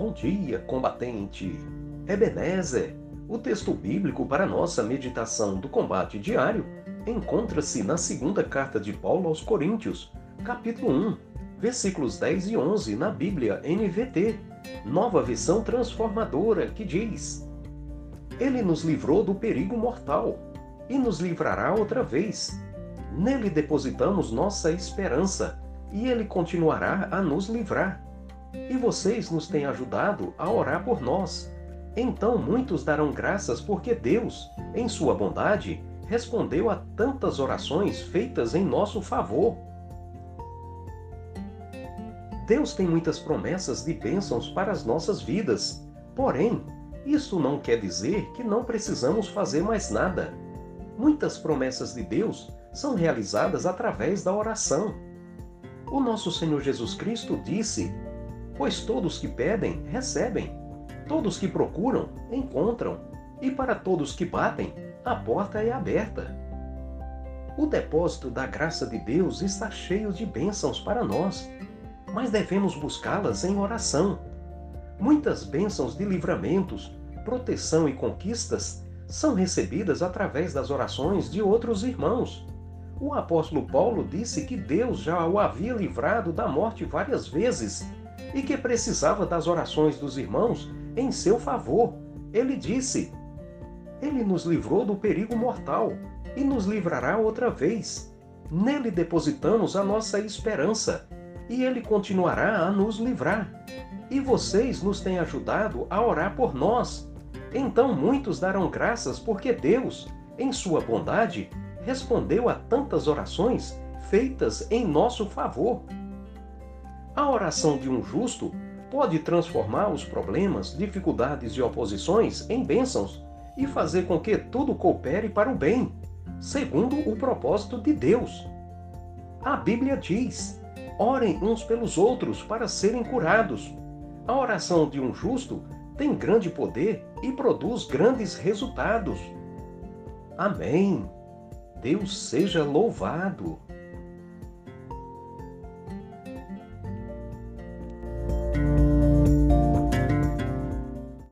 Bom dia, combatente! Ebenezer, o texto bíblico para nossa meditação do combate diário, encontra-se na segunda carta de Paulo aos Coríntios, capítulo 1, versículos 10 e 11, na Bíblia NVT, nova versão transformadora, que diz: Ele nos livrou do perigo mortal e nos livrará outra vez. Nele depositamos nossa esperança e ele continuará a nos livrar e vocês nos têm ajudado a orar por nós. Então muitos darão graças porque Deus, em sua bondade, respondeu a tantas orações feitas em nosso favor. Deus tem muitas promessas de bênçãos para as nossas vidas. Porém, isso não quer dizer que não precisamos fazer mais nada. Muitas promessas de Deus são realizadas através da oração. O nosso Senhor Jesus Cristo disse Pois todos que pedem, recebem. Todos que procuram, encontram. E para todos que batem, a porta é aberta. O depósito da graça de Deus está cheio de bênçãos para nós, mas devemos buscá-las em oração. Muitas bênçãos de livramentos, proteção e conquistas são recebidas através das orações de outros irmãos. O apóstolo Paulo disse que Deus já o havia livrado da morte várias vezes e que precisava das orações dos irmãos em seu favor. Ele disse: Ele nos livrou do perigo mortal e nos livrará outra vez. Nele depositamos a nossa esperança e ele continuará a nos livrar. E vocês nos têm ajudado a orar por nós. Então muitos darão graças porque Deus, em sua bondade, respondeu a tantas orações feitas em nosso favor. A oração de um justo pode transformar os problemas, dificuldades e oposições em bênçãos e fazer com que tudo coopere para o bem, segundo o propósito de Deus. A Bíblia diz: orem uns pelos outros para serem curados. A oração de um justo tem grande poder e produz grandes resultados. Amém. Deus seja louvado.